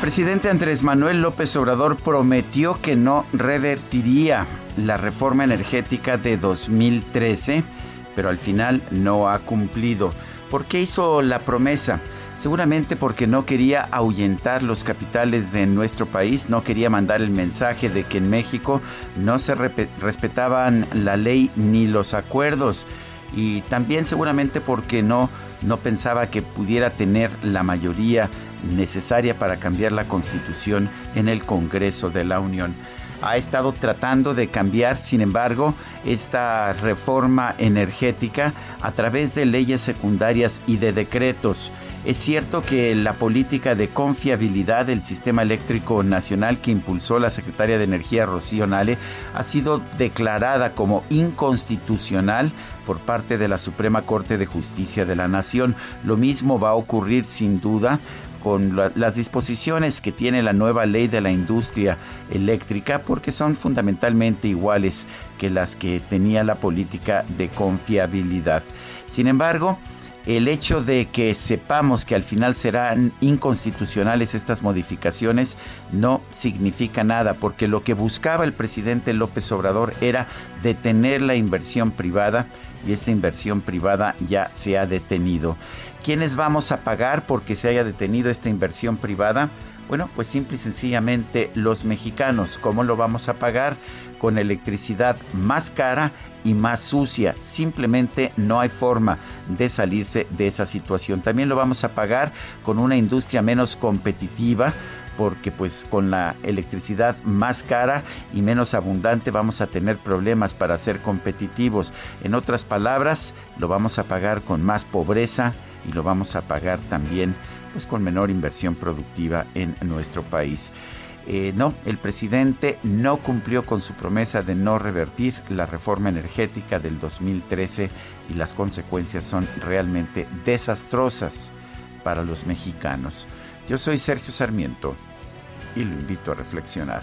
Presidente Andrés Manuel López Obrador prometió que no revertiría la reforma energética de 2013, pero al final no ha cumplido. ¿Por qué hizo la promesa? Seguramente porque no quería ahuyentar los capitales de nuestro país, no quería mandar el mensaje de que en México no se respetaban la ley ni los acuerdos y también seguramente porque no no pensaba que pudiera tener la mayoría necesaria para cambiar la constitución en el Congreso de la Unión. Ha estado tratando de cambiar, sin embargo, esta reforma energética a través de leyes secundarias y de decretos. Es cierto que la política de confiabilidad del sistema eléctrico nacional que impulsó la secretaria de Energía Rocío Nale ha sido declarada como inconstitucional por parte de la Suprema Corte de Justicia de la Nación. Lo mismo va a ocurrir sin duda con las disposiciones que tiene la nueva ley de la industria eléctrica porque son fundamentalmente iguales que las que tenía la política de confiabilidad. Sin embargo, el hecho de que sepamos que al final serán inconstitucionales estas modificaciones no significa nada, porque lo que buscaba el presidente López Obrador era detener la inversión privada y esta inversión privada ya se ha detenido. ¿Quiénes vamos a pagar porque se haya detenido esta inversión privada? Bueno, pues simple y sencillamente los mexicanos. ¿Cómo lo vamos a pagar? Con electricidad más cara y más sucia. Simplemente no hay forma de salirse de esa situación. También lo vamos a pagar con una industria menos competitiva porque pues con la electricidad más cara y menos abundante vamos a tener problemas para ser competitivos. En otras palabras, lo vamos a pagar con más pobreza y lo vamos a pagar también pues con menor inversión productiva en nuestro país. Eh, no, el presidente no cumplió con su promesa de no revertir la reforma energética del 2013 y las consecuencias son realmente desastrosas para los mexicanos. Yo soy Sergio Sarmiento y lo invito a reflexionar.